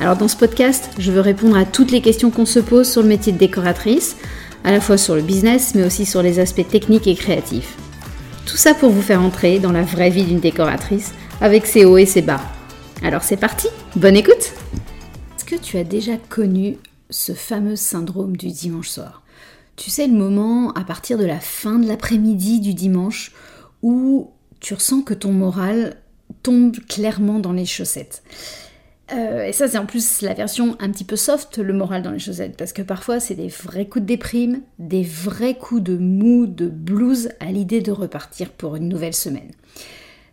Alors dans ce podcast, je veux répondre à toutes les questions qu'on se pose sur le métier de décoratrice, à la fois sur le business, mais aussi sur les aspects techniques et créatifs. Tout ça pour vous faire entrer dans la vraie vie d'une décoratrice, avec ses hauts et ses bas. Alors c'est parti, bonne écoute Est-ce que tu as déjà connu ce fameux syndrome du dimanche soir? Tu sais le moment à partir de la fin de l'après-midi du dimanche où tu ressens que ton moral tombe clairement dans les chaussettes. Euh, et ça, c'est en plus la version un petit peu soft, le moral dans les chaussettes, parce que parfois, c'est des vrais coups de déprime, des vrais coups de mou, de blues à l'idée de repartir pour une nouvelle semaine.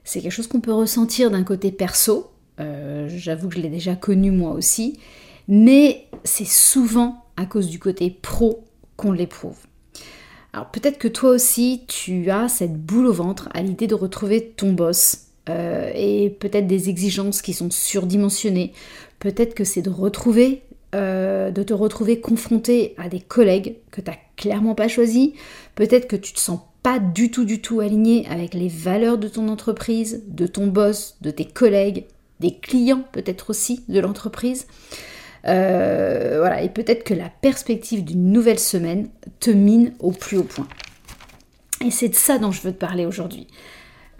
C'est quelque chose qu'on peut ressentir d'un côté perso, euh, j'avoue que je l'ai déjà connu moi aussi, mais c'est souvent à cause du côté pro qu'on l'éprouve. Alors peut-être que toi aussi, tu as cette boule au ventre à l'idée de retrouver ton boss, euh, et peut-être des exigences qui sont surdimensionnées. Peut-être que c'est de retrouver, euh, de te retrouver confronté à des collègues que tu n'as clairement pas choisis. Peut-être que tu te sens pas du tout, du tout aligné avec les valeurs de ton entreprise, de ton boss, de tes collègues, des clients peut-être aussi de l'entreprise. Euh, voilà, et peut-être que la perspective d'une nouvelle semaine te mine au plus haut point. Et c'est de ça dont je veux te parler aujourd'hui.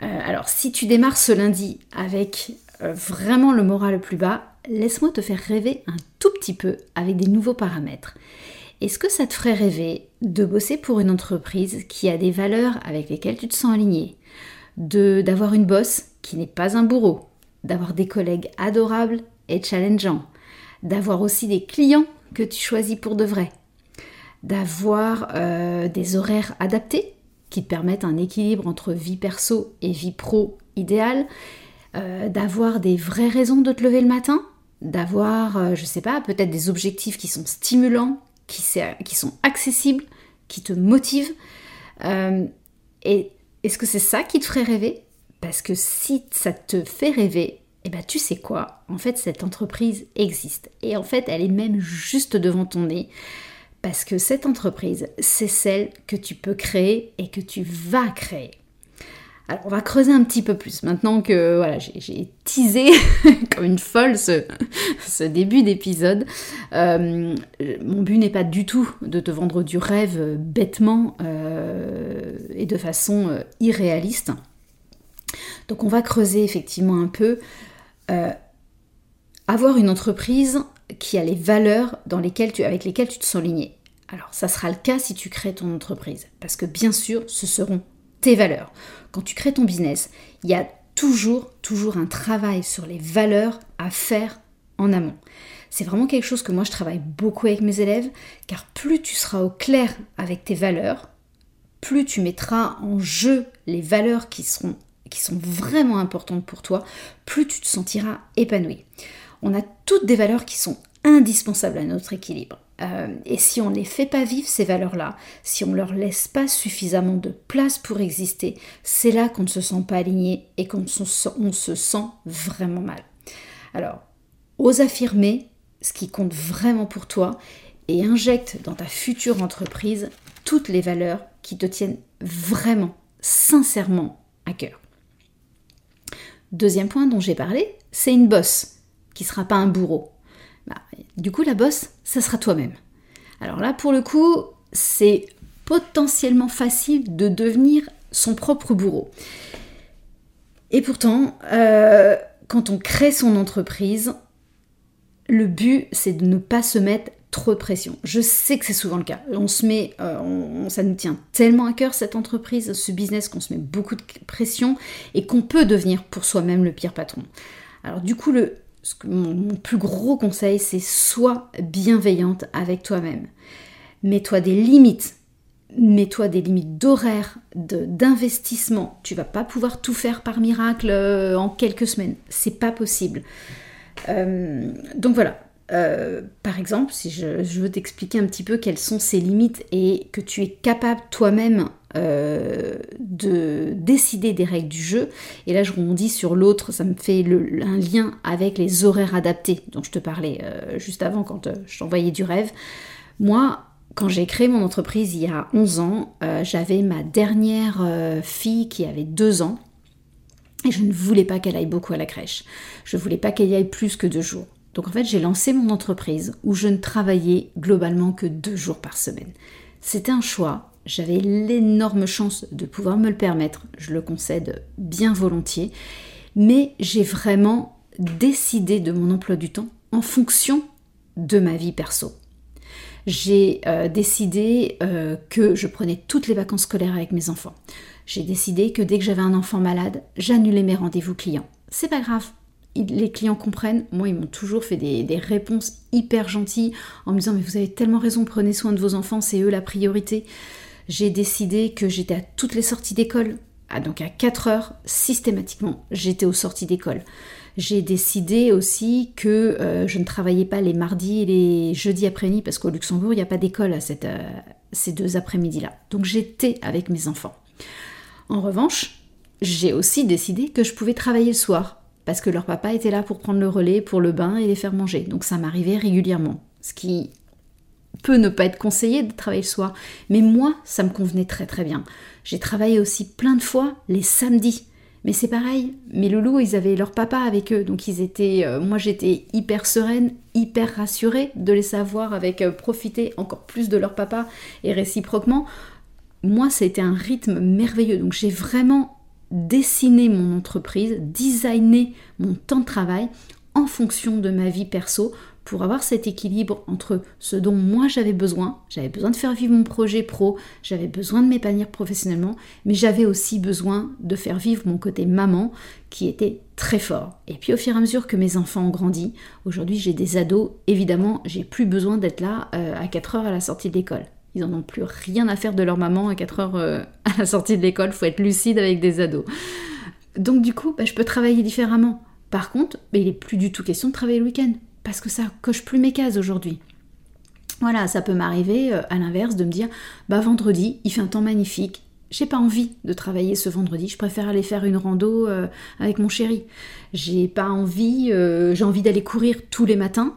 Euh, alors si tu démarres ce lundi avec euh, vraiment le moral le plus bas, laisse-moi te faire rêver un tout petit peu avec des nouveaux paramètres. Est-ce que ça te ferait rêver de bosser pour une entreprise qui a des valeurs avec lesquelles tu te sens aligné? D'avoir une boss qui n'est pas un bourreau D'avoir des collègues adorables et challengeants D'avoir aussi des clients que tu choisis pour de vrai D'avoir euh, des horaires adaptés? Qui te permettent un équilibre entre vie perso et vie pro idéale, euh, d'avoir des vraies raisons de te lever le matin, d'avoir, euh, je sais pas, peut-être des objectifs qui sont stimulants, qui, qui sont accessibles, qui te motivent. Euh, et est-ce que c'est ça qui te ferait rêver? Parce que si ça te fait rêver, eh ben tu sais quoi? En fait, cette entreprise existe. Et en fait, elle est même juste devant ton nez. Parce que cette entreprise, c'est celle que tu peux créer et que tu vas créer. Alors on va creuser un petit peu plus. Maintenant que voilà, j'ai teasé comme une folle ce, début d'épisode, euh, mon but n'est pas du tout de te vendre du rêve bêtement euh, et de façon euh, irréaliste. Donc on va creuser effectivement un peu. avoir une entreprise qui a les valeurs dans lesquelles tu, avec lesquelles tu te sens aligné. Alors, ça sera le cas si tu crées ton entreprise, parce que bien sûr, ce seront tes valeurs. Quand tu crées ton business, il y a toujours, toujours un travail sur les valeurs à faire en amont. C'est vraiment quelque chose que moi je travaille beaucoup avec mes élèves, car plus tu seras au clair avec tes valeurs, plus tu mettras en jeu les valeurs qui, qui sont vraiment importantes pour toi, plus tu te sentiras épanoui. On a toutes des valeurs qui sont indispensables à notre équilibre. Euh, et si on ne les fait pas vivre, ces valeurs-là, si on ne leur laisse pas suffisamment de place pour exister, c'est là qu'on ne se sent pas aligné et qu'on se, se sent vraiment mal. Alors, ose affirmer ce qui compte vraiment pour toi et injecte dans ta future entreprise toutes les valeurs qui te tiennent vraiment, sincèrement à cœur. Deuxième point dont j'ai parlé, c'est une bosse qui ne sera pas un bourreau. Bah, du coup, la bosse, ça sera toi-même. Alors là, pour le coup, c'est potentiellement facile de devenir son propre bourreau. Et pourtant, euh, quand on crée son entreprise, le but, c'est de ne pas se mettre trop de pression. Je sais que c'est souvent le cas. On se met, euh, ça nous tient tellement à cœur cette entreprise, ce business, qu'on se met beaucoup de pression et qu'on peut devenir pour soi-même le pire patron. Alors du coup, le, mon, plus gros conseil, c'est sois bienveillante avec toi-même. Mets-toi des limites. Mets-toi des limites d'horaire, d'investissement. Tu vas pas pouvoir tout faire par miracle euh, en quelques semaines. C'est pas possible. Euh, donc voilà, euh, par exemple, si je, veux t'expliquer un petit peu quelles sont ces limites et que tu es capable toi-même euh, de décider des règles du jeu, et là je rebondis sur l'autre, ça me fait un lien avec les horaires adaptés dont je te parlais euh, juste avant quand je t'envoyais du rêve. Moi, quand j'ai créé mon entreprise il y a 11 ans, j'avais ma dernière fille qui avait 2 ans. Et je ne voulais pas qu'elle aille beaucoup à la crèche. Je ne voulais pas qu'elle y aille plus que deux jours. Donc en fait, j'ai lancé mon entreprise où je ne travaillais globalement que deux jours par semaine. C'était un choix. J'avais l'énorme chance de pouvoir me le permettre. Je le concède bien volontiers. Mais j'ai vraiment décidé de mon emploi du temps en fonction de ma vie perso. J'ai euh, décidé euh, que je prenais toutes les vacances scolaires avec mes enfants. J'ai décidé que dès que j'avais un enfant malade, j'annulais mes rendez-vous clients. C'est pas grave, les clients comprennent. Moi, ils m'ont toujours fait des, réponses hyper gentilles en me disant Mais vous avez tellement raison, prenez soin de vos enfants, c'est eux la priorité. J'ai décidé que j'étais à toutes les sorties d'école. Ah, donc à 4 heures, systématiquement, j'étais aux sorties d'école. J'ai décidé aussi que euh, je ne travaillais pas les mardis et les jeudis après-midi parce qu'au Luxembourg, il n'y a pas d'école à euh, ces deux après-midi-là. Donc j'étais avec mes enfants. En revanche, j'ai aussi décidé que je pouvais travailler le soir parce que leur papa était là pour prendre le relais pour le bain et les faire manger. Donc ça m'arrivait régulièrement. Ce qui ne pas être conseillé de travailler le soir. Mais moi, ça me convenait très très bien. J'ai travaillé aussi plein de fois les samedis. Mais c'est pareil, mes loulous, ils avaient leur papa avec eux, donc ils étaient, euh, moi j'étais hyper sereine, hyper rassurée de les savoir avec euh, profiter encore plus de leur papa et réciproquement. Moi, ça été un rythme merveilleux, donc j'ai vraiment dessiner mon entreprise, designer mon temps de travail en fonction de ma vie perso pour avoir cet équilibre entre ce dont moi j'avais besoin, j'avais besoin de faire vivre mon projet pro, j'avais besoin de m'épanouir professionnellement, mais j'avais aussi besoin de faire vivre mon côté maman qui était très fort. Et puis au fur et à mesure que mes enfants ont grandi, aujourd'hui j'ai des ados, évidemment j'ai plus besoin d'être là euh, à 4 heures à la sortie de l'école. Ils n'en ont plus rien à faire de leur maman à 4 heures euh, à la sortie de l'école. Faut être lucide avec des ados. Donc du coup, bah, je peux travailler différemment. Par contre, bah, il n'est plus du tout question de travailler le week-end. Parce que ça coche plus mes cases aujourd'hui. Voilà, ça peut m'arriver euh, à l'inverse de me dire, bah vendredi, il fait un temps magnifique, j'ai pas envie de travailler ce vendredi, je préfère aller faire une rando euh, avec mon chéri. J'ai pas envie, j'ai envie d'aller courir tous les matins.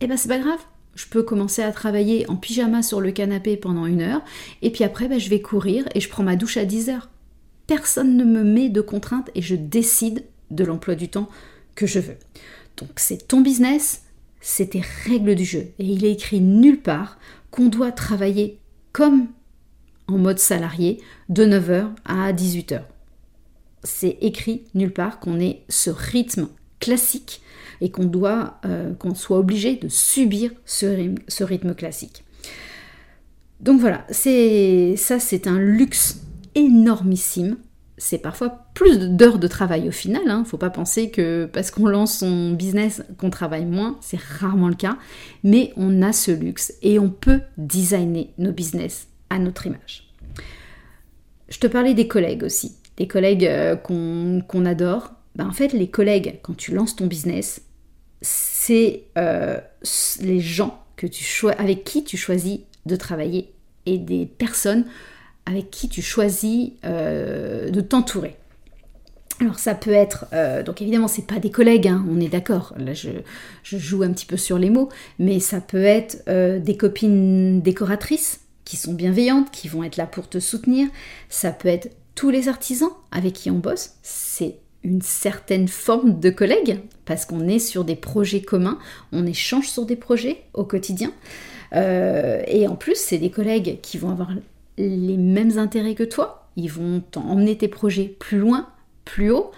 Et eh ben c'est pas grave, je peux commencer à travailler en pyjama sur le canapé pendant une heure, et puis après, ben, je vais courir et je prends ma douche à 10 heures. Personne ne me met de contraintes et je décide de l'emploi du temps que je veux. Donc c'est ton business, c'est tes règles du jeu. Et il est écrit nulle part qu'on doit travailler comme en mode salarié de 9h à 18h. C'est écrit nulle part qu'on ait ce rythme classique et qu'on doit, euh, qu'on soit obligé de subir ce rythme, ce rythme classique. Donc voilà, c'est ça, c'est un luxe énormissime. C'est parfois plus d'heures de travail au final. Hein. Faut pas penser que parce qu'on lance son business qu'on travaille moins, c'est rarement le cas. Mais on a ce luxe et on peut designer nos business à notre image. Je te parlais des collègues aussi, des collègues euh, qu'on adore. Ben, en fait, les collègues, quand tu lances ton business, c'est euh, les gens que tu avec qui tu choisis de travailler et des personnes avec qui tu choisis euh, de t'entourer. Alors ça peut être, euh, donc évidemment c'est pas des collègues, hein, on est d'accord, là je, joue un petit peu sur les mots, mais ça peut être des copines décoratrices qui sont bienveillantes, qui vont être là pour te soutenir, ça peut être tous les artisans avec qui on bosse, c'est une certaine forme de collègue, parce qu'on est sur des projets communs, on échange sur des projets au quotidien. Euh, et en plus, c'est des collègues qui vont avoir les mêmes intérêts que toi, ils vont emmener tes projets plus loin, plus haut.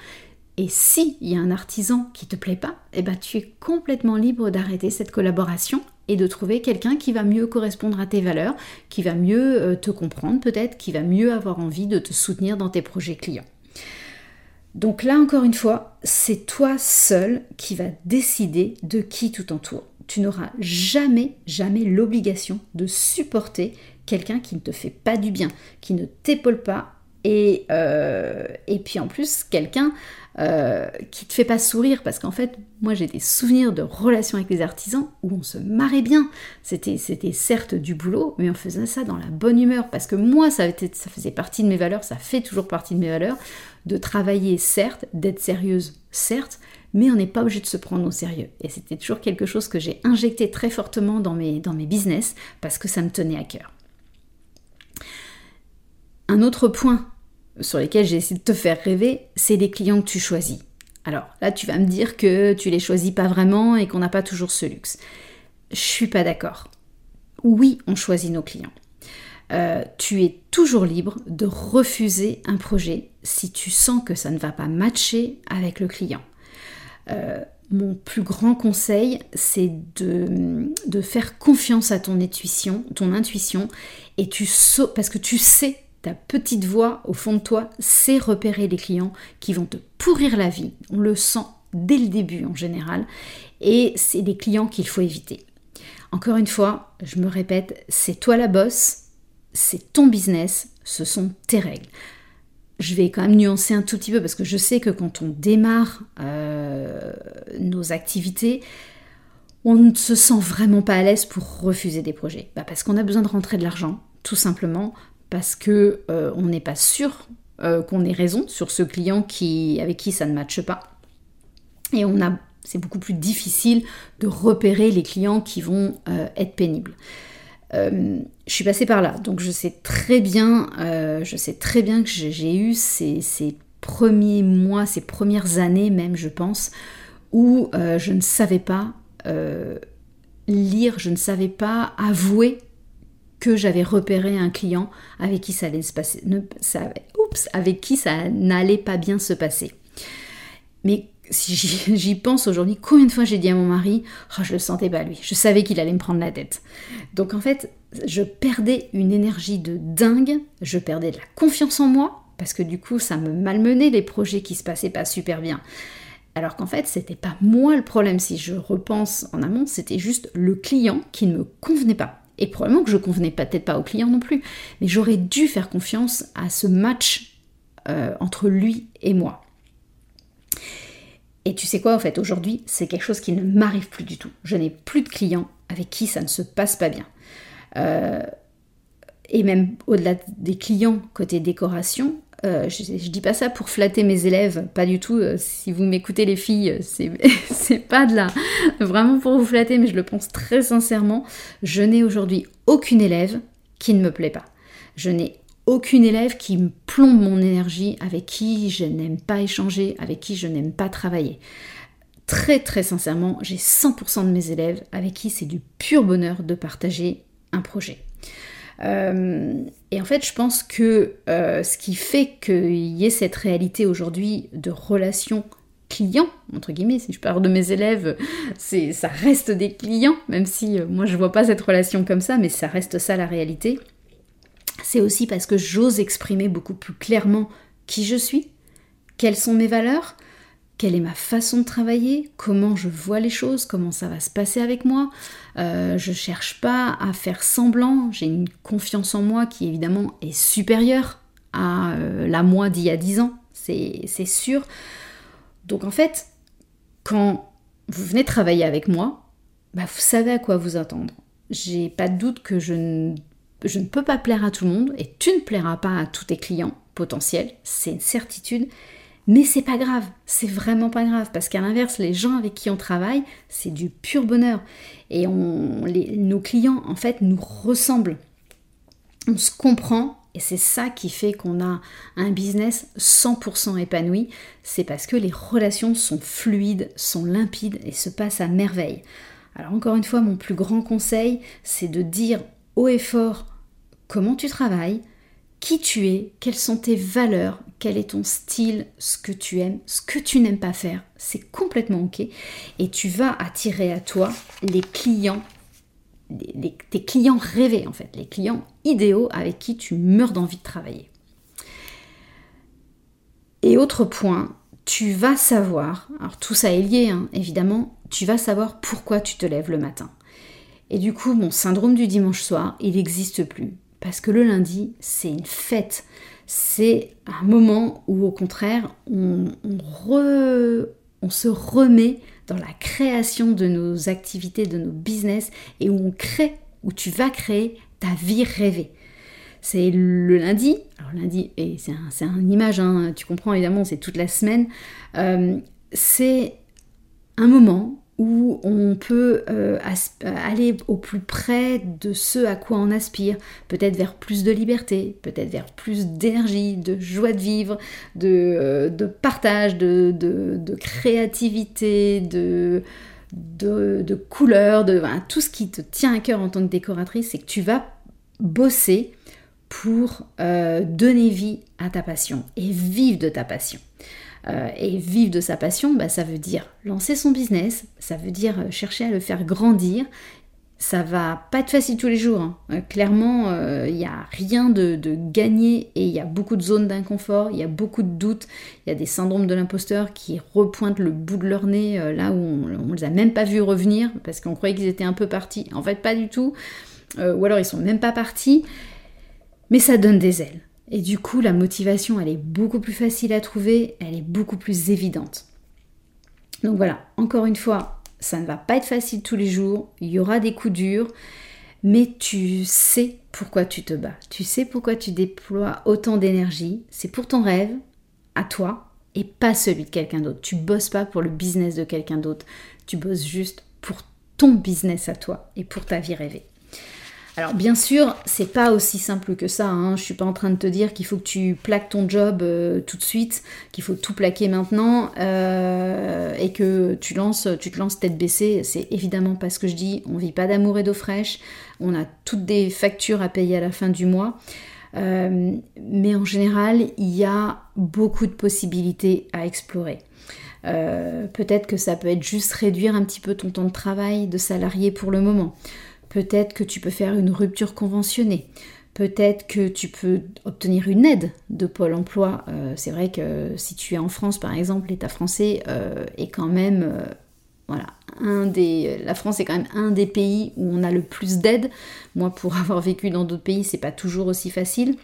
Et si il y a un artisan qui te plaît pas, eh ben tu es complètement libre d'arrêter cette collaboration et de trouver quelqu'un qui va mieux correspondre à tes valeurs, qui va mieux euh, te comprendre peut-être, qui va mieux avoir envie de te soutenir dans tes projets clients. Donc là, encore une fois, c'est toi seul qui va décider de qui tu t'entoures. Tu n'auras jamais, jamais l'obligation de supporter quelqu'un qui ne te fait pas du bien, qui ne t'épaule pas, et, euh, et puis en plus, quelqu'un euh, qui te fait pas sourire parce qu'en fait, moi j'ai des souvenirs de relations avec les artisans où on se marrait bien. C'était, certes du boulot, mais on faisait ça dans la bonne humeur parce que moi ça, ça faisait partie de mes valeurs, ça fait toujours partie de mes valeurs de travailler certes, d'être sérieuse certes, mais on n'est pas obligé de se prendre au sérieux. Et c'était toujours quelque chose que j'ai injecté très fortement dans mes, dans mes business parce que ça me tenait à cœur. Un autre point sur lesquels j'ai essayé de te faire rêver, c'est les clients que tu choisis. Alors là, tu vas me dire que tu les choisis pas vraiment et qu'on n'a pas toujours ce luxe. Je suis pas d'accord. Oui, on choisit nos clients. Euh, tu es toujours libre de refuser un projet si tu sens que ça ne va pas matcher avec le client. Euh, mon plus grand conseil, c'est de, de, faire confiance à ton intuition, ton intuition, et tu parce que tu sais ta petite voix au fond de toi sait repérer les clients qui vont te pourrir la vie. On le sent dès le début en général. Et c'est des clients qu'il faut éviter. Encore une fois, je me répète, c'est toi la bosse, c'est ton business, ce sont tes règles. Je vais quand même nuancer un tout petit peu parce que je sais que quand on démarre euh, nos activités, on ne se sent vraiment pas à l'aise pour refuser des projets. Bah, parce qu'on a besoin de rentrer de l'argent, tout simplement, parce que euh, on n'est pas sûr euh, qu'on ait raison sur ce client qui, avec qui ça ne matche pas. Et on a, c'est beaucoup plus difficile de repérer les clients qui vont euh, être pénibles. je suis passée par là, donc je sais très bien, je sais très bien que j'ai eu ces, ces, premiers mois, ces premières années même, je pense, où je ne savais pas lire, je ne savais pas avouer que j'avais repéré un client avec qui ça allait se passer, ça, oups, avec qui ça n'allait pas bien se passer. Mais si j'y pense aujourd'hui, combien de fois j'ai dit à mon mari, oh, je le sentais pas lui, je savais qu'il allait me prendre la tête. Donc en fait, je perdais une énergie de dingue, je perdais de la confiance en moi, parce que du coup, ça me malmenait les projets qui se passaient pas super bien. Alors qu'en fait, c'était pas moi le problème si je repense en amont, c'était juste le client qui ne me convenait pas. Et probablement que je convenais peut-être pas au client non plus, mais j'aurais dû faire confiance à ce match euh, entre lui et moi. Et tu sais quoi, en fait, aujourd'hui, c'est quelque chose qui ne m'arrive plus du tout. Je n'ai plus de clients avec qui ça ne se passe pas bien. Euh, et même au-delà des clients côté décoration, euh, je, dis pas ça pour flatter mes élèves, pas du tout. Euh, si vous m'écoutez les filles, c'est pas de là, vraiment pour vous flatter, mais je le pense très sincèrement. Je n'ai aujourd'hui aucune élève qui ne me plaît pas. Je n'ai aucune élève qui me plombe mon énergie, avec qui je n'aime pas échanger, avec qui je n'aime pas travailler. Très très sincèrement, j'ai 100% de mes élèves avec qui c'est du pur bonheur de partager un projet. Euh, et en fait, je pense que euh, ce qui fait qu'il y ait cette réalité aujourd'hui de relation client, entre guillemets, si je parle de mes élèves, c'est, ça reste des clients, même si euh, moi je vois pas cette relation comme ça, mais ça reste ça la réalité. C'est aussi parce que j'ose exprimer beaucoup plus clairement qui je suis, quelles sont mes valeurs, quelle est ma façon de travailler, comment je vois les choses, comment ça va se passer avec moi. Euh, je cherche pas à faire semblant, j'ai une confiance en moi qui évidemment est supérieure à euh, la moi d'il y a 10 ans, c'est sûr. Donc en fait, quand vous venez travailler avec moi, bah, vous savez à quoi vous attendre. J'ai pas de doute que je ne, je ne peux pas plaire à tout le monde et tu ne plairas pas à tous tes clients potentiels, c'est une certitude. Mais c'est pas grave, c'est vraiment pas grave, parce qu'à l'inverse, les gens avec qui on travaille, c'est du pur bonheur. Et nos clients, en fait, nous ressemblent. On se comprend, et c'est ça qui fait qu'on a un business 100% épanoui. C'est parce que les relations sont fluides, sont limpides et se passent à merveille. Alors encore une fois, mon plus grand conseil, c'est de dire haut et fort comment tu travailles, qui tu es, quelles sont tes valeurs, quel est ton style, ce que tu aimes, ce que tu n'aimes pas faire, c'est complètement ok. Et tu vas attirer à toi les clients, tes clients rêvés en fait, les clients idéaux avec qui tu meurs d'envie de travailler. Et autre point, tu vas savoir, alors tout ça est lié hein, évidemment, tu vas savoir pourquoi tu te lèves le matin. Et du coup, mon syndrome du dimanche soir, il n'existe plus. Parce que le lundi, c'est une fête. c'est un moment où au contraire on, se remet dans la création de nos activités, de nos business, et où on crée, où tu vas créer ta vie rêvée. C'est le lundi, alors lundi, et c'est un, une image, hein, tu comprends évidemment, c'est toute la semaine, euh, c'est un moment où on peut euh, aller au plus près de ce à quoi on aspire, peut-être vers plus de liberté, peut-être vers plus d'énergie, de joie de vivre, de, euh, partage, de, créativité, de, de, couleurs, de tout ce qui te tient à cœur en tant que décoratrice, c'est que tu vas bosser pour euh, donner vie à ta passion et vivre de ta passion. Euh, et vivre de sa passion, bah, ça veut dire lancer son business, ça veut dire euh, chercher à le faire grandir. Ça va pas être facile tous les jours. Hein. Euh, clairement, il n'y a rien de, gagné et il y a beaucoup de zones d'inconfort, il y a beaucoup de doutes, il y a des syndromes de l'imposteur qui repointent le bout de leur nez là où on ne les a même pas vus revenir parce qu'on croyait qu'ils étaient un peu partis. En fait, pas du tout. ou alors ils sont même pas partis. Mais ça donne des ailes. Et du coup, la motivation, elle est beaucoup plus facile à trouver, elle est beaucoup plus évidente. Donc voilà, encore une fois, ça ne va pas être facile tous les jours, il y aura des coups durs, mais tu sais pourquoi tu te bats, tu sais pourquoi tu déploies autant d'énergie, c'est pour ton rêve, à toi, et pas celui de quelqu'un d'autre. Tu bosses pas pour le business de quelqu'un d'autre, tu bosses juste pour ton business à toi et pour ta vie rêvée. Alors bien sûr, c'est pas aussi simple que ça. Hein. Je suis pas en train de te dire qu'il faut que tu plaques ton job euh, tout de suite, qu'il faut tout plaquer maintenant euh, et que tu lances, tu te lances tête baissée. C'est évidemment pas ce que je dis. On vit pas d'amour et d'eau fraîche. On a toutes des factures à payer à la fin du mois. Euh, mais en général, il y a beaucoup de possibilités à explorer. Peut-être que ça peut être juste réduire un petit peu ton temps de travail de salarié pour le moment. Peut-être que tu peux faire une rupture conventionnée. Peut-être que tu peux obtenir une aide de Pôle Emploi. Euh, c'est vrai que si tu es en France, par exemple, l'État français euh, est quand même, euh, voilà, un des, la France est quand même un des pays où on a le plus d'aide. Moi, pour avoir vécu dans d'autres pays, c'est pas toujours aussi facile.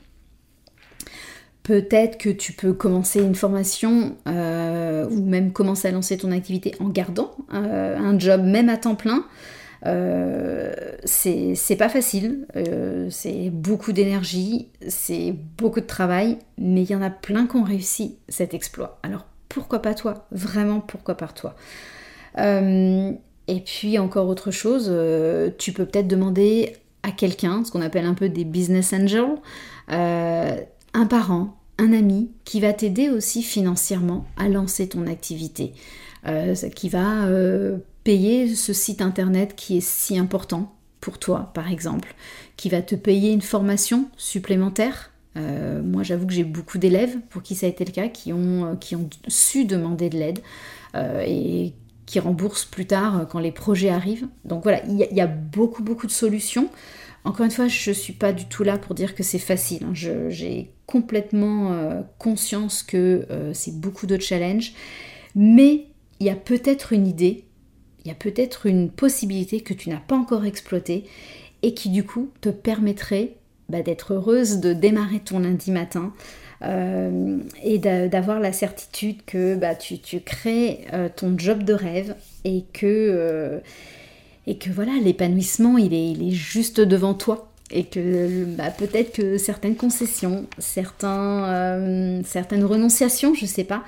Peut-être que tu peux commencer une formation ou même commencer à lancer ton activité en gardant un job même à temps plein. Euh, c'est pas facile, euh, c'est beaucoup d'énergie, c'est beaucoup de travail, mais il y en a plein qui ont réussi cet exploit. Alors pourquoi pas toi? Vraiment, pourquoi pas toi? Euh, Et puis encore autre chose, tu peux peut-être demander à quelqu'un, ce qu'on appelle un peu des business angels, un parent, un ami, qui va t'aider aussi financièrement à lancer ton activité. qui va payer ce site internet qui est si important pour toi, par exemple, qui va te payer une formation supplémentaire? Euh, moi, j'avoue que j'ai beaucoup d'élèves pour qui ça a été le cas, qui ont, euh, qui ont su demander de l'aide euh, et qui remboursent plus tard quand les projets arrivent. Donc voilà, il y, a beaucoup, beaucoup de solutions. Encore une fois, je ne suis pas du tout là pour dire que c'est facile. Hein. J'ai complètement conscience que c'est beaucoup de challenges. Mais il y a peut-être une idée peut-être une possibilité que tu n'as pas encore exploitée et qui du coup te permettrait bah, d'être heureuse de démarrer ton lundi matin euh, et d'avoir la certitude que bah, tu, crées euh, ton job de rêve et que, euh, et que voilà l'épanouissement il est, il juste devant toi et que bah, peut-être que certaines concessions, certains, certaines renonciations, je sais pas,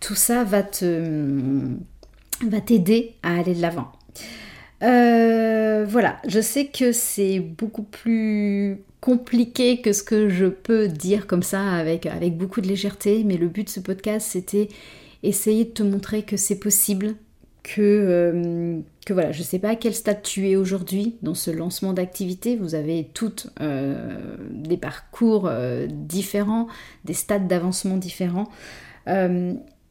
tout ça va te va t'aider à aller de l'avant. Euh, voilà, je sais que c'est beaucoup plus compliqué que ce que je peux dire comme ça avec, beaucoup de légèreté, mais le but de ce podcast c'était essayer de te montrer que c'est possible, que, euh, voilà, je sais pas à quel stade tu es aujourd'hui dans ce lancement d'activité, vous avez toutes euh, des parcours différents, des stades d'avancement différents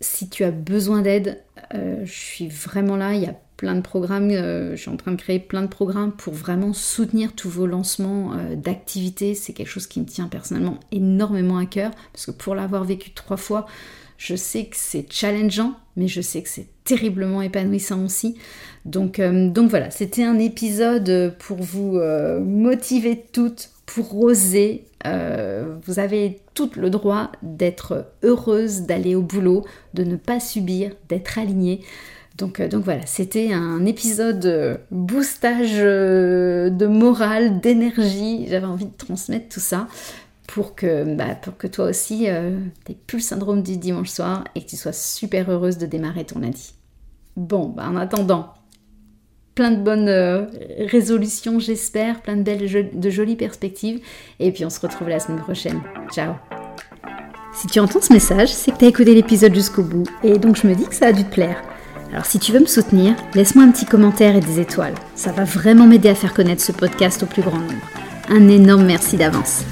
si tu as besoin d'aide, je suis vraiment là. Il y a plein de programmes, euh, je suis en train de créer plein de programmes pour vraiment soutenir tous vos lancements euh, d'activités. C'est quelque chose qui me tient personnellement énormément à cœur parce que pour l'avoir vécu trois fois, je sais que c'est challengeant, mais je sais que c'est terriblement épanouissant aussi. Donc, donc voilà, c'était un épisode pour vous motiver toutes pour oser. Euh, vous avez tout le droit d'être heureuse d'aller au boulot, de ne pas subir, d'être alignée. Donc, euh, voilà, c'était un épisode euh, boostage de morale, d'énergie. J'avais envie de transmettre tout ça pour que, bah, que toi aussi, tu plus le syndrome du dimanche soir et que tu sois super heureuse de démarrer ton lundi. Bon, bah, en attendant, plein de bonnes euh, résolutions, j'espère, plein de belles, de jolies perspectives. Et puis on se retrouve la semaine prochaine. Ciao Si tu entends ce message, c'est que tu as écouté l'épisode jusqu'au bout. Et donc je me dis que ça a dû te plaire. Alors si tu veux me soutenir, laisse-moi un petit commentaire et des étoiles. Ça va vraiment m'aider à faire connaître ce podcast au plus grand nombre. Un énorme merci d'avance.